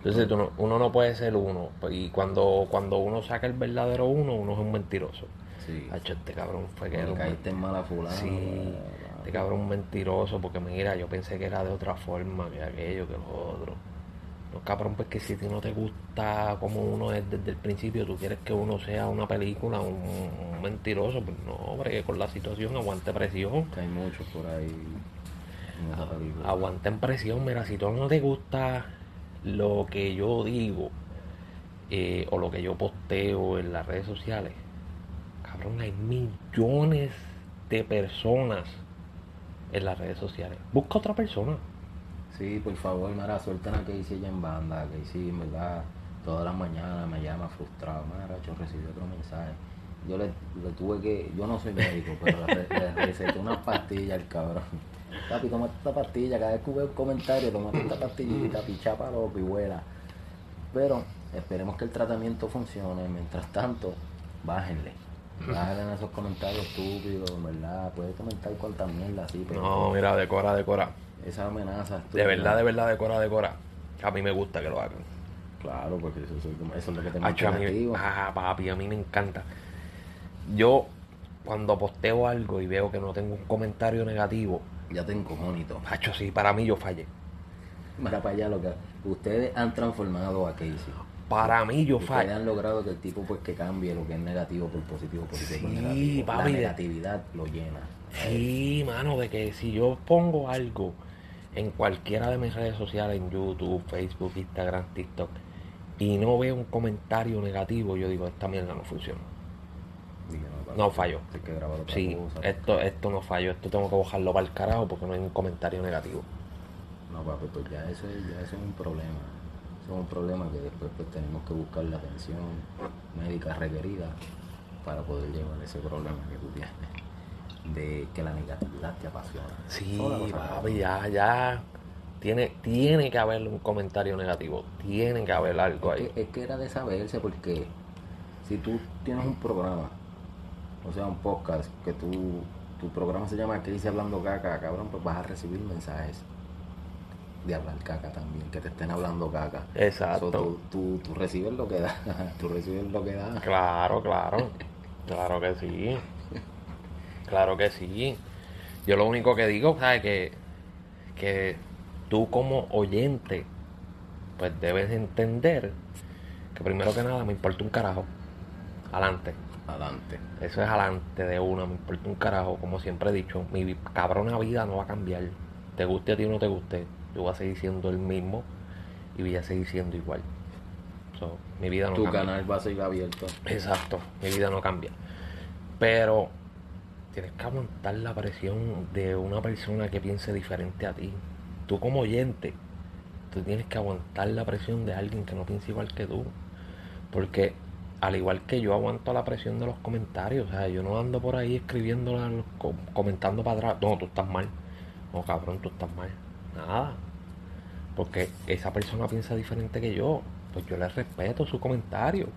[SPEAKER 1] Entonces tú no- uno no puede ser uno. Y cuando, cuando uno saca el verdadero uno, uno es un mentiroso.
[SPEAKER 2] Sí.
[SPEAKER 1] Hacho, este cabrón fue que
[SPEAKER 2] caíste en mala fulana.
[SPEAKER 1] Sí, este cabrón un mentiroso, porque mira, yo pensé que era de otra forma, que aquello, que lo otro. No, cabrón, pues que si a ti no te gusta como uno es desde el principio, tú quieres que uno sea una película, un, un mentiroso, pues no, hombre, que con la situación aguante presión.
[SPEAKER 2] Hay muchos por ahí en esa película.
[SPEAKER 1] Aguanten presión, mira, si tú no te gusta lo que yo digo eh, o lo que yo posteo en las redes sociales, cabrón, hay millones de personas en las redes sociales. Busca otra persona.
[SPEAKER 2] Sí, por favor, Mara, suelten a Casey en banda. Casey, en verdad, todas las mañanas me llama frustrado. Mara, yo recibí otro mensaje. Yo le, tuve que, yo no soy médico, pero le, le receté una pastilla al cabrón. Papi, toma esta pastilla, cada vez que veo un comentario, toma esta pastillita, pichapa loco y vuela. Pero esperemos que el tratamiento funcione. Mientras tanto, bájenle. Bájenle en esos comentarios estúpidos, ¿verdad? Puedes comentar cuanta mierda así, pero
[SPEAKER 1] No, mira, decora, decora.
[SPEAKER 2] esa amenaza
[SPEAKER 1] De verdad, de verdad, decora, decora. A mí me gusta que lo hagan.
[SPEAKER 2] Claro, porque eso, eso- eso es lo que te
[SPEAKER 1] Acho, mí, ah, papi, a mí me encanta. Yo, cuando posteo algo y veo que no tengo un comentario negativo,
[SPEAKER 2] Ya te encojonito.
[SPEAKER 1] Hacho, sí, para mí yo fallé.
[SPEAKER 2] Mira para allá lo que ustedes han transformado a Casey.
[SPEAKER 1] Para mí yo
[SPEAKER 2] Ustedes
[SPEAKER 1] fallé.
[SPEAKER 2] han logrado que el tipo pues que cambie lo que es negativo por positivo, positivo por
[SPEAKER 1] Sí,
[SPEAKER 2] negativo.
[SPEAKER 1] papi.
[SPEAKER 2] La negatividad lo llena.
[SPEAKER 1] Sí, mano, de que si yo pongo algo en cualquiera de mis redes sociales, en YouTube, Facebook, Instagram, TikTok, y no veo un comentario negativo, yo digo, esta mierda no funciona. No.
[SPEAKER 2] Hay que otra
[SPEAKER 1] Sí, esto, esto no falló, esto tengo que bajarlo para el carajo porque no hay un comentario negativo.
[SPEAKER 2] No, papi, pues ya eso, es- ya es un problema. Eso es un problema que después pues tenemos que buscar la atención médica requerida para poder llevar ese problema que tú tienes de que la negatividad te apasiona.
[SPEAKER 1] Sí, papi, ya, ya. Tiene, tiene que haber un comentario negativo, tiene que haber algo
[SPEAKER 2] Es
[SPEAKER 1] ahí.
[SPEAKER 2] que, es que era de saberse porque si tú tienes un programa, o sea, un podcast, que tú, tu programa se llama Crisis Hablando Caca, cabrón, pues vas a recibir mensajes de hablar caca también, que te estén hablando caca.
[SPEAKER 1] Exacto.
[SPEAKER 2] So, tú, tú, tú recibes lo que da, tú recibes lo que da.
[SPEAKER 1] Claro, claro. Claro que sí. Claro que sí. Yo lo único que digo, ¿sabes? Que, que tú como oyente, pues debes entender que primero que nada me importa un carajo. Adelante.
[SPEAKER 2] Adelante.
[SPEAKER 1] Eso es adelante de una, me importa un carajo, como siempre he dicho, mi cabrona vida no va a cambiar. Te guste a ti o no te guste, yo voy a seguir siendo el mismo y voy a seguir siendo igual. So, mi vida no
[SPEAKER 2] Tu
[SPEAKER 1] cambia.
[SPEAKER 2] canal va a seguir abierto.
[SPEAKER 1] Exacto, mi vida no cambia. Pero tienes que aguantar la presión de una persona que piense diferente a ti. Tú como oyente, tú tienes que aguantar la presión de alguien que no piensa igual que tú. Porque al igual que yo aguanto la presión de los comentarios, o sea, yo no ando por ahí escribiendo, comentando para atrás, no, tú estás mal. No, cabrón, tú estás mal. Nada. Porque esa persona piensa diferente que yo. Pues yo le respeto su comentario.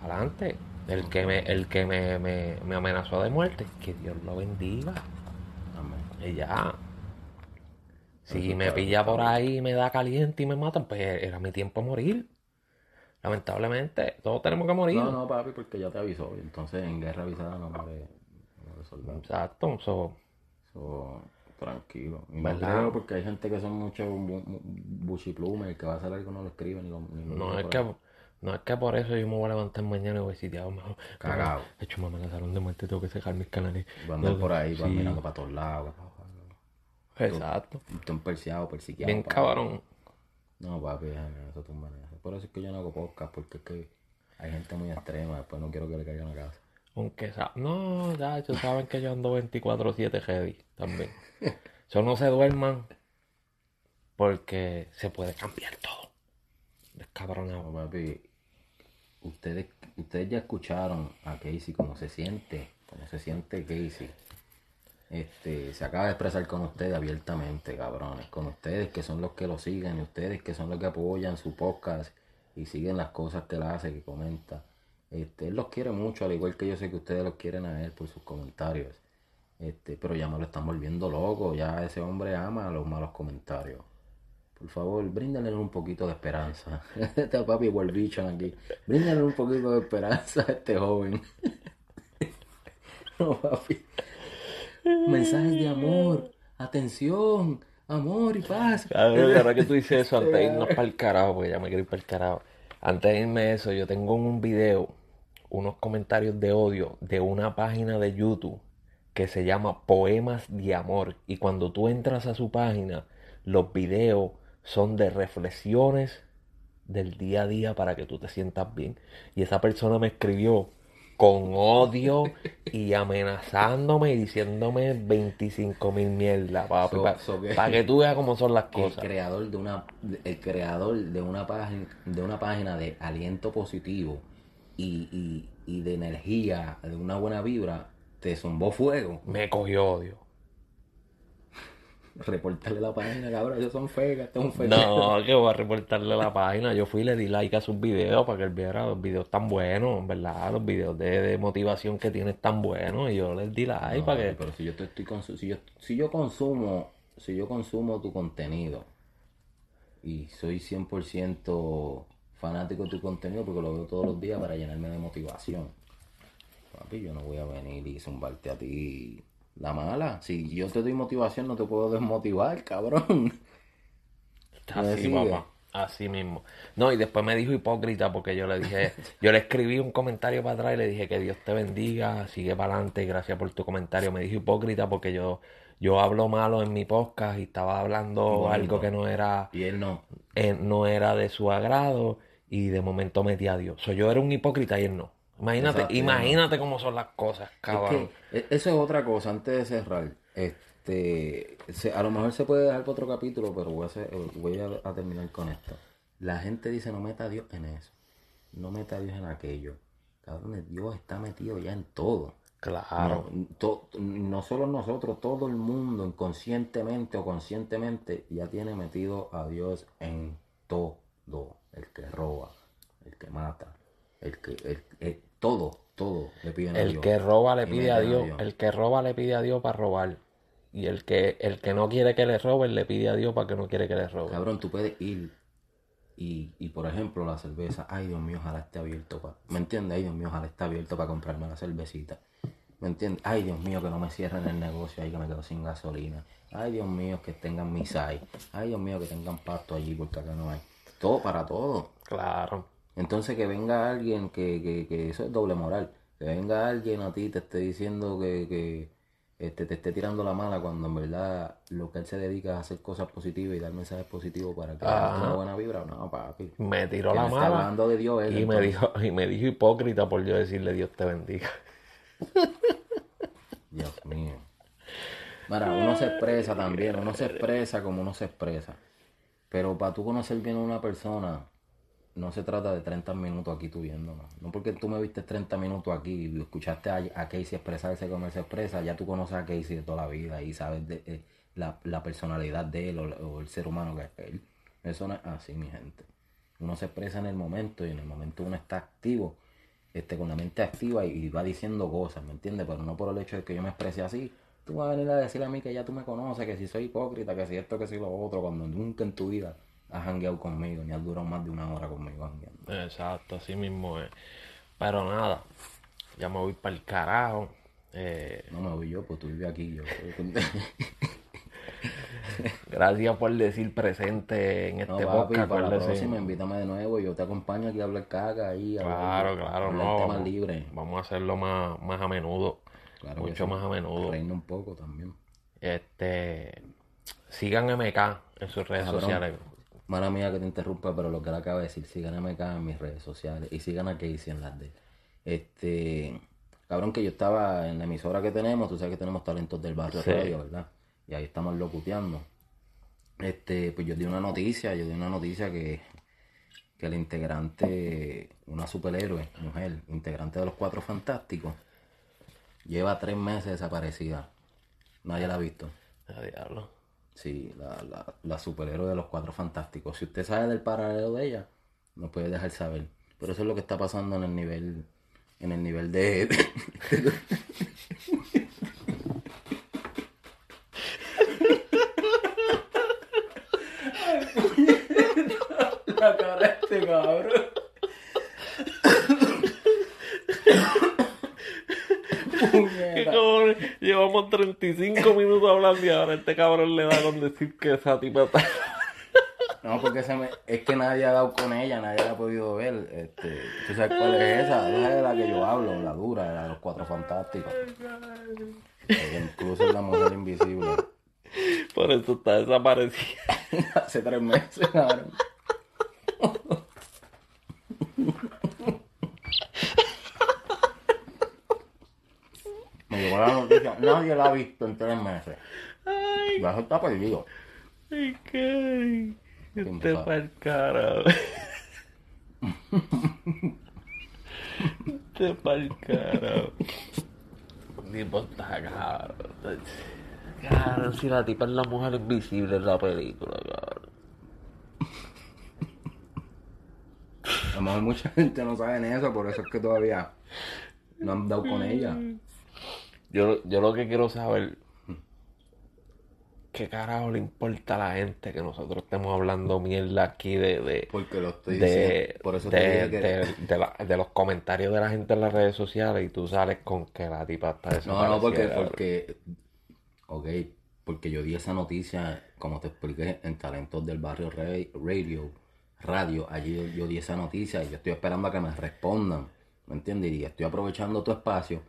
[SPEAKER 1] Adelante. El que me, el que me, me, me amenazó de muerte, que Dios lo bendiga.
[SPEAKER 2] Amén.
[SPEAKER 1] Y ya. Si me pilla por ahí y me da caliente y me matan, pues era mi tiempo morir. Lamentablemente, todos tenemos que morir.
[SPEAKER 2] No, no, papi, porque ya te avisó. y Entonces en guerra avisada no muere, no muere soldado.
[SPEAKER 1] Exacto. so,
[SPEAKER 2] So, tranquilo. Y no porque hay gente que son muchos bu- bu- buchiplumes, el que va a hacer algo no lo escribe ni lo ni lo
[SPEAKER 1] no es que
[SPEAKER 2] ahí.
[SPEAKER 1] no es que por eso yo me voy a levantar mañana y voy a decir, "Diablo, mejor.
[SPEAKER 2] Cagao.
[SPEAKER 1] De hecho, me amenazaron de muerte, tengo que cerrar mis canales.
[SPEAKER 2] Va a andar por ahí, va
[SPEAKER 1] Sí.
[SPEAKER 2] mirando para todos lados.
[SPEAKER 1] Exacto.
[SPEAKER 2] Están perseados, persiquiados.
[SPEAKER 1] Bien cabrón.
[SPEAKER 2] No, papi, déjame eso, tú manejas. Por eso es que yo no hago podcast, porque es que hay gente muy extrema, después no quiero que le caigan a casa.
[SPEAKER 1] Aunque sa- no, ya, ellos saben que yo ando 24-7 heavy también. Eso no se duerman porque se puede cambiar todo. Descabronado.
[SPEAKER 2] No, papi, ustedes, ustedes ya escucharon a Casey cómo se siente, cómo se siente Casey. Este, se acaba de expresar con ustedes abiertamente, cabrones, con ustedes que son los que lo siguen, y ustedes que son los que apoyan su podcast y siguen las cosas que él hace, que comenta. Este, él los quiere mucho, al igual que yo sé que ustedes los quieren a él por sus comentarios. Este, pero ya me lo están volviendo loco, ya ese hombre ama los malos comentarios. Por favor, bríndale un poquito de esperanza. Este papi bicho aquí. Bríndale un poquito de esperanza a este joven. No, papi. Mensajes de amor, atención, amor y paz.
[SPEAKER 1] Cabrón, ahora que tú dices eso, antes de irnos para el carajo, porque ya me quiero ir para el carajo. Antes de irme eso, yo tengo un video, unos comentarios de odio de una página de YouTube que se llama Poemas de Amor. Y cuando tú entras a su página, los videos son de reflexiones del día a día para que tú te sientas bien. Y esa persona me escribió con odio y amenazándome y diciéndome 25 mil mierda, papi,
[SPEAKER 2] So-
[SPEAKER 1] para
[SPEAKER 2] so que-
[SPEAKER 1] que tú veas cómo son las
[SPEAKER 2] El
[SPEAKER 1] cosas.
[SPEAKER 2] creador de una, el creador de una página, de una página de aliento positivo y, y, y de energía, de una buena vibra, te zumbó fuego.
[SPEAKER 1] Me cogió odio.
[SPEAKER 2] Reportarle la página, cabrón, ellos son fegas, esto es un.
[SPEAKER 1] No, que voy a reportarle la página. Yo fui y le di like a sus videos para que él viera los videos tan buenos, en verdad. Los videos de, de motivación que tienes tan buenos. Y yo les di like
[SPEAKER 2] No,
[SPEAKER 1] para que.
[SPEAKER 2] Pero si yo te estoy consu- si yo, si yo consumo, si yo consumo tu contenido y soy 100% fanático de tu contenido porque lo veo todos los días para llenarme de motivación. Papi, yo no voy a venir y zumbarte a ti la mala. Si yo te doy motivación, no te puedo desmotivar, cabrón. ¿Me
[SPEAKER 1] Así, papá. Así mismo. No, y después me dijo hipócrita porque yo le dije, yo le escribí un comentario para atrás y le dije que Dios te bendiga, sigue para adelante y gracias por tu comentario. Me dijo hipócrita porque yo, yo hablo malo en mi podcast y estaba hablando algo
[SPEAKER 2] no.
[SPEAKER 1] que no era,
[SPEAKER 2] Y él no.
[SPEAKER 1] eh, no era de su agrado y de momento metí a Dios. So, yo era un hipócrita y él no. Imagínate,
[SPEAKER 2] Exacto,
[SPEAKER 1] imagínate cómo son las cosas, cabrón.
[SPEAKER 2] Es que e- eso es otra cosa, antes de cerrar. Este, se- a lo mejor se puede dejar para otro capítulo, pero voy a, hacer- eh, voy a, a terminar con esto. La gente dice no meta a Dios en eso, no meta a Dios en aquello. Cabrón, Dios está metido ya en todo.
[SPEAKER 1] Claro.
[SPEAKER 2] No, to- no solo nosotros, todo el mundo, inconscientemente o conscientemente, ya tiene metido a Dios en todo. El que roba, el que mata, el que, el- el- todo, todo le piden a
[SPEAKER 1] El
[SPEAKER 2] Dios.
[SPEAKER 1] que roba le pide a Dios, el que roba le pide a Dios para robar. Y el que, el que no quiere que le roben le pide a Dios para que no quiere que le roben.
[SPEAKER 2] Cabrón, tú puedes ir y, y por ejemplo, la cerveza, ay Dios mío, ojalá esté abierto para. ¿Me entiendes? Ay Dios mío, ojalá esté abierto para comprarme la cervecita. ¿Me entiendes? Ay Dios mío, que no me cierren el negocio ahí, que me quedo sin gasolina. Ay Dios mío, que tengan misai. Ay Dios mío, que tengan pasto allí, porque acá no hay. Todo para todo.
[SPEAKER 1] Claro.
[SPEAKER 2] Entonces que venga alguien que, que, que eso es doble moral. Que venga alguien a ti y te esté diciendo que, que este, te esté tirando la mala cuando en verdad lo que él se dedica es a hacer cosas positivas y dar mensajes positivos para que haya una buena vibra. No, papi.
[SPEAKER 1] Me tiró la
[SPEAKER 2] me está
[SPEAKER 1] mala
[SPEAKER 2] hablando de Dios él,
[SPEAKER 1] y me dijo, y me dijo hipócrita por yo decirle Dios te bendiga.
[SPEAKER 2] Dios mío. Mira, uno se expresa también, uno se expresa como uno se expresa. Pero para tú conocer bien a una persona, no se trata de 30 minutos aquí tú viéndonos. No porque tú me viste 30 minutos aquí y escuchaste a, a Casey expresarse como él se expresa, ya tú conoces a Casey de toda la vida y sabes de, eh, la, la personalidad de él o, el ser humano que es él. Eso no es así, mi gente. Uno se expresa en el momento y en el momento uno está activo, este, con la mente activa y, y va diciendo cosas, ¿me entiendes? Pero no por el hecho de que yo me exprese así. Tú vas a venir a decirle a mí que ya tú me conoces, que si soy hipócrita, que si esto, que si lo otro, cuando nunca en tu vida has hangueado conmigo, ni has durado más de una hora conmigo hangueando.
[SPEAKER 1] Exacto, así mismo es. Pero nada, ya me voy para el carajo. Eh,
[SPEAKER 2] No me voy yo, pues tú vives aquí. Yo.
[SPEAKER 1] gracias por decir presente en este
[SPEAKER 2] No, papi,
[SPEAKER 1] podcast.
[SPEAKER 2] para la próxima invítame de nuevo, yo te acompaño aquí a hablar caca ahí. a
[SPEAKER 1] Claro,
[SPEAKER 2] hablar-
[SPEAKER 1] claro, no.
[SPEAKER 2] temas
[SPEAKER 1] Vamos, a hacerlo más, más a menudo.
[SPEAKER 2] Claro
[SPEAKER 1] mucho
[SPEAKER 2] sí.
[SPEAKER 1] más a menudo.
[SPEAKER 2] Reírnos un poco también.
[SPEAKER 1] Este, sigan MK en sus redes
[SPEAKER 2] Cabrón.
[SPEAKER 1] sociales.
[SPEAKER 2] Mala mía que te interrumpa, pero lo que él acaba de decir, sigan a MK en mis redes sociales y sigan a Casey en las de. Este, cabrón, que yo estaba en la emisora que tenemos, tú sabes que tenemos talentos del barrio
[SPEAKER 1] Sí.
[SPEAKER 2] radio, ¿verdad? Y ahí estamos locuteando. Este, pues yo di una noticia, yo di una noticia que, que el integrante, una superhéroe, mujer, integrante de los Cuatro Fantásticos, lleva tres meses desaparecida. Nadie la ha visto.
[SPEAKER 1] A diablo.
[SPEAKER 2] Sí, la, la, superhéroe de los cuatro fantásticos. Si usted sabe del paralelo de ella, nos puede dejar saber. Pero eso es lo que está pasando en el nivel, en el nivel de. la cara este cabrón. Puñeta.
[SPEAKER 1] como 35 minutos hablando y ahora este cabrón le da con decir que esa tipa está...
[SPEAKER 2] No, porque se me, es que nadie ha dado con ella, nadie la ha podido ver. Este, ¿Tú sabes cuál es esa? Esa es de la que yo hablo, la dura, la de los cuatro fantásticos. Que incluso es la mujer invisible.
[SPEAKER 1] Por eso está desaparecida.
[SPEAKER 2] Hace tres meses, cabrón. Llegó la noticia, nadie la ha visto en tres meses.
[SPEAKER 1] Ay,
[SPEAKER 2] Ya se está perdido.
[SPEAKER 1] ay, qué... Este pa'l carajo. Este pa'l carajo. Tipo está cabrón. Cabrón, si la tipa es la mujer invisible en la película, cabrón.
[SPEAKER 2] A lo mejor mucha gente no sabe en eso, por eso es que todavía no han dado con ella.
[SPEAKER 1] Yo, yo lo que quiero saber, ¿qué carajo le importa a la gente que nosotros estemos hablando mierda aquí de, de,
[SPEAKER 2] Porque lo estoy
[SPEAKER 1] de,
[SPEAKER 2] diciendo. Por eso te dije que.
[SPEAKER 1] de- la- de los comentarios de la gente en las redes sociales y tú sales con que la tipa está
[SPEAKER 2] No,
[SPEAKER 1] desaparecida.
[SPEAKER 2] no, porque, porque, ok, porque yo di esa noticia, como te expliqué, en Talentos del Barrio Ra- Radio, radio, allí yo, yo di esa noticia y yo estoy esperando a que me respondan, ¿me entiendes? Y estoy aprovechando tu espacio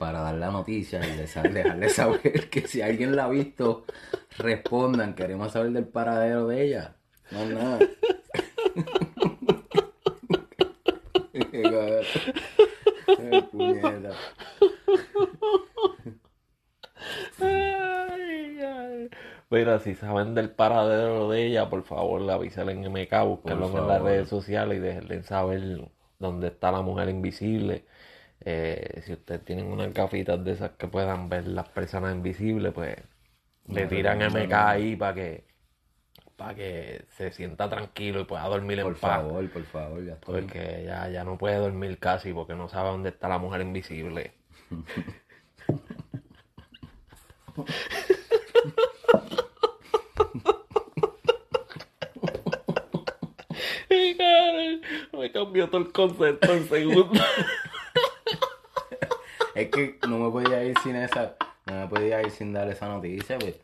[SPEAKER 2] para dar la noticia y dejar- dejarle saber que si alguien la ha visto, respondan, queremos saber del paradero de ella. No nada.
[SPEAKER 1] Mira, si saben del paradero de ella, por favor, avísalen en MK, búsquenlo en las redes sociales y déjenle saber dónde está la mujer invisible. Eh, si ustedes tienen unas gafitas de esas que puedan ver las personas invisibles, pues le tiran MK ahí para que para que se sienta tranquilo y pueda dormir en
[SPEAKER 2] Por
[SPEAKER 1] paz.
[SPEAKER 2] favor, por favor, ya estoy.
[SPEAKER 1] Porque ya, ya no puede dormir casi porque no sabe dónde está la mujer invisible. Me cambió todo el concepto en segundos.
[SPEAKER 2] Es que no me podía ir sin esa, no me podía ir sin dar esa noticia, pues.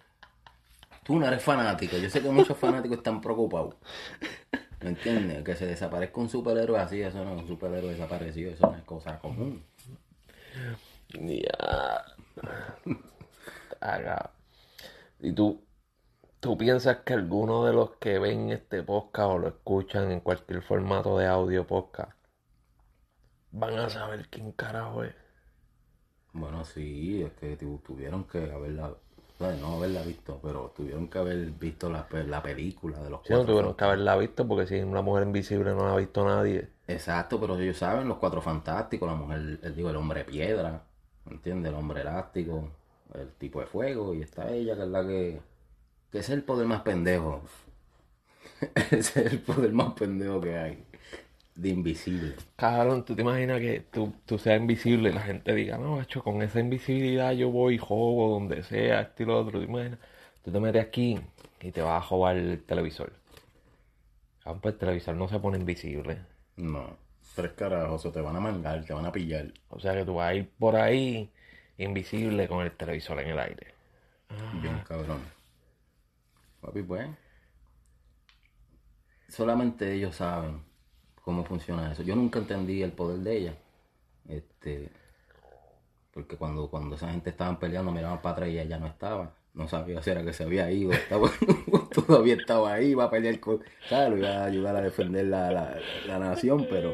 [SPEAKER 2] Tú no eres fanático, yo sé que muchos fanáticos están preocupados. ¿Me entiendes? Que se desaparezca un superhéroe así, eso no es un superhéroe desaparecido, eso no es cosa común.
[SPEAKER 1] Ya. Haga. ¿Y tú, tú piensas que alguno de los que ven este podcast o lo escuchan en cualquier formato de audio podcast van a saber quién carajo es?
[SPEAKER 2] Bueno, sí, es que tu- tuvieron que haberla, no haberla visto, pero tuvieron que haber visto la, la película de los
[SPEAKER 1] Si no tuvieron que haberla visto porque si la mujer invisible no la ha visto nadie.
[SPEAKER 2] Exacto, pero ellos saben, los cuatro fantásticos, la mujer, el, digo, el hombre piedra, ¿me entiendes? El hombre elástico, el tipo de fuego, y está ella, que es la que, que es el poder más pendejo. Es el poder más pendejo que hay, de invisible.
[SPEAKER 1] Cabrón, tú te imaginas que tú, tú seas invisible y la gente diga, no, macho, con esa invisibilidad yo voy y jobo donde sea, esto y lo otro. ¿Te imaginas? Tú te metes aquí y te vas a jobar el televisor. Cabrón, pues el televisor no se pone invisible.
[SPEAKER 2] No, tres carajos, te van a mangar, te van a pillar.
[SPEAKER 1] O sea que tú vas a ir por ahí invisible con el televisor en el aire.
[SPEAKER 2] Bien cabrón. Papi, pues. Solamente ellos saben cómo funciona eso. Yo nunca entendí el poder de ella. Este. Porque cuando, cuando esa gente estaban peleando, miraban para atrás y ella no estaba. No sabía si era que se había ido. Estaba, todavía estaba ahí, iba a pelear con. Claro, iba a ayudar a defender la, la, la nación, pero.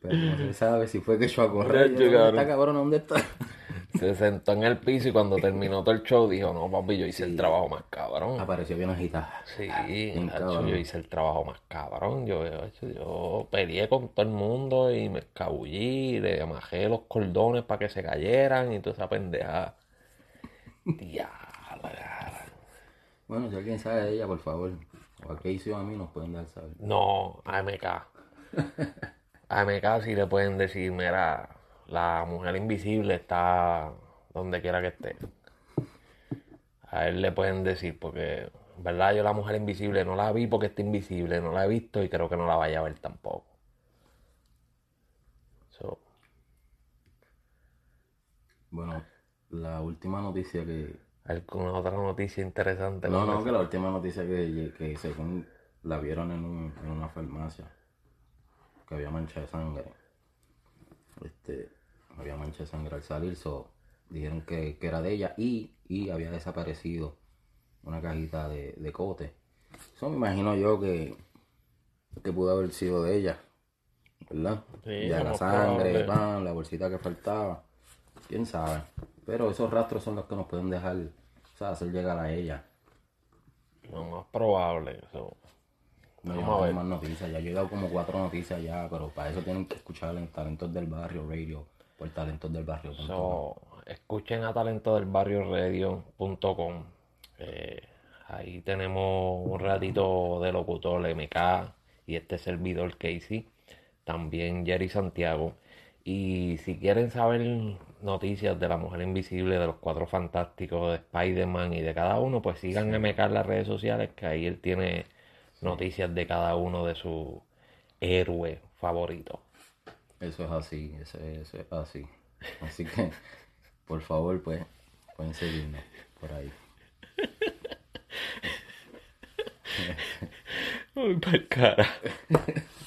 [SPEAKER 2] Pero no se sabe si fue que echó a correr.
[SPEAKER 1] Nacho,
[SPEAKER 2] Yo, ¿Dónde está, cabrón? ¿Dónde está?
[SPEAKER 1] Se sentó en el piso y cuando terminó todo el show dijo, no, papi, yo hice el trabajo más cabrón.
[SPEAKER 2] Apareció bien agitada.
[SPEAKER 1] Sí,
[SPEAKER 2] cabrón.
[SPEAKER 1] yo hice el trabajo más cabrón. Yo, hacho, yo peleé con todo el mundo y me escabullí, le amajé los cordones para que se cayeran y toda esa pendejada.
[SPEAKER 2] Bueno, si alguien sabe de ella, por favor, o a qué hizo a mí, nos pueden dar saber.
[SPEAKER 1] No, AMK. AMK sí le pueden decir, mira, la mujer invisible está donde quiera que esté. A él le pueden decir, porque, en verdad, yo la mujer invisible no la vi porque está invisible, no la he visto y creo que no la vaya a ver tampoco. So,
[SPEAKER 2] Bueno, la última noticia que...
[SPEAKER 1] ¿Alguna otra noticia interesante?
[SPEAKER 2] No, no, que la última noticia que, que según la vieron en, un, en una farmacia, que había mancha de sangre. Este, había mancha de sangre al salir, so, dijeron que, que era de ella y, y había desaparecido una cajita de, de cote. Eso me imagino yo que, que pudo haber sido de ella, ¿verdad?
[SPEAKER 1] Sí,
[SPEAKER 2] ya la sangre,
[SPEAKER 1] probable.
[SPEAKER 2] pan, la bolsita que faltaba, quién sabe. Pero esos rastros son los que nos pueden dejar, o sea, hacer llegar a ella.
[SPEAKER 1] Lo más probable. eso.
[SPEAKER 2] No,
[SPEAKER 1] Vamos
[SPEAKER 2] yo no
[SPEAKER 1] a ver.
[SPEAKER 2] más noticias, ya he llegado como cuatro noticias ya, pero para eso tienen que escuchar en Talentos del Barrio Radio por Talentos del Barrio.
[SPEAKER 1] So, escuchen a talentodelbarrioradio.com. Eh, ahí tenemos un ratito de locutor MK y este servidor Casey. También Jerry Santiago. Y si quieren saber noticias de la Mujer Invisible, de los Cuatro Fantásticos, de Spider-Man y de cada uno, pues sigan MK en las redes sociales, que ahí él tiene noticias de cada uno de sus héroes favoritos.
[SPEAKER 2] Eso es así, eso es, eso es así. Así que, por favor, pues, pueden seguirnos por ahí.
[SPEAKER 1] Uy, pa'l cara.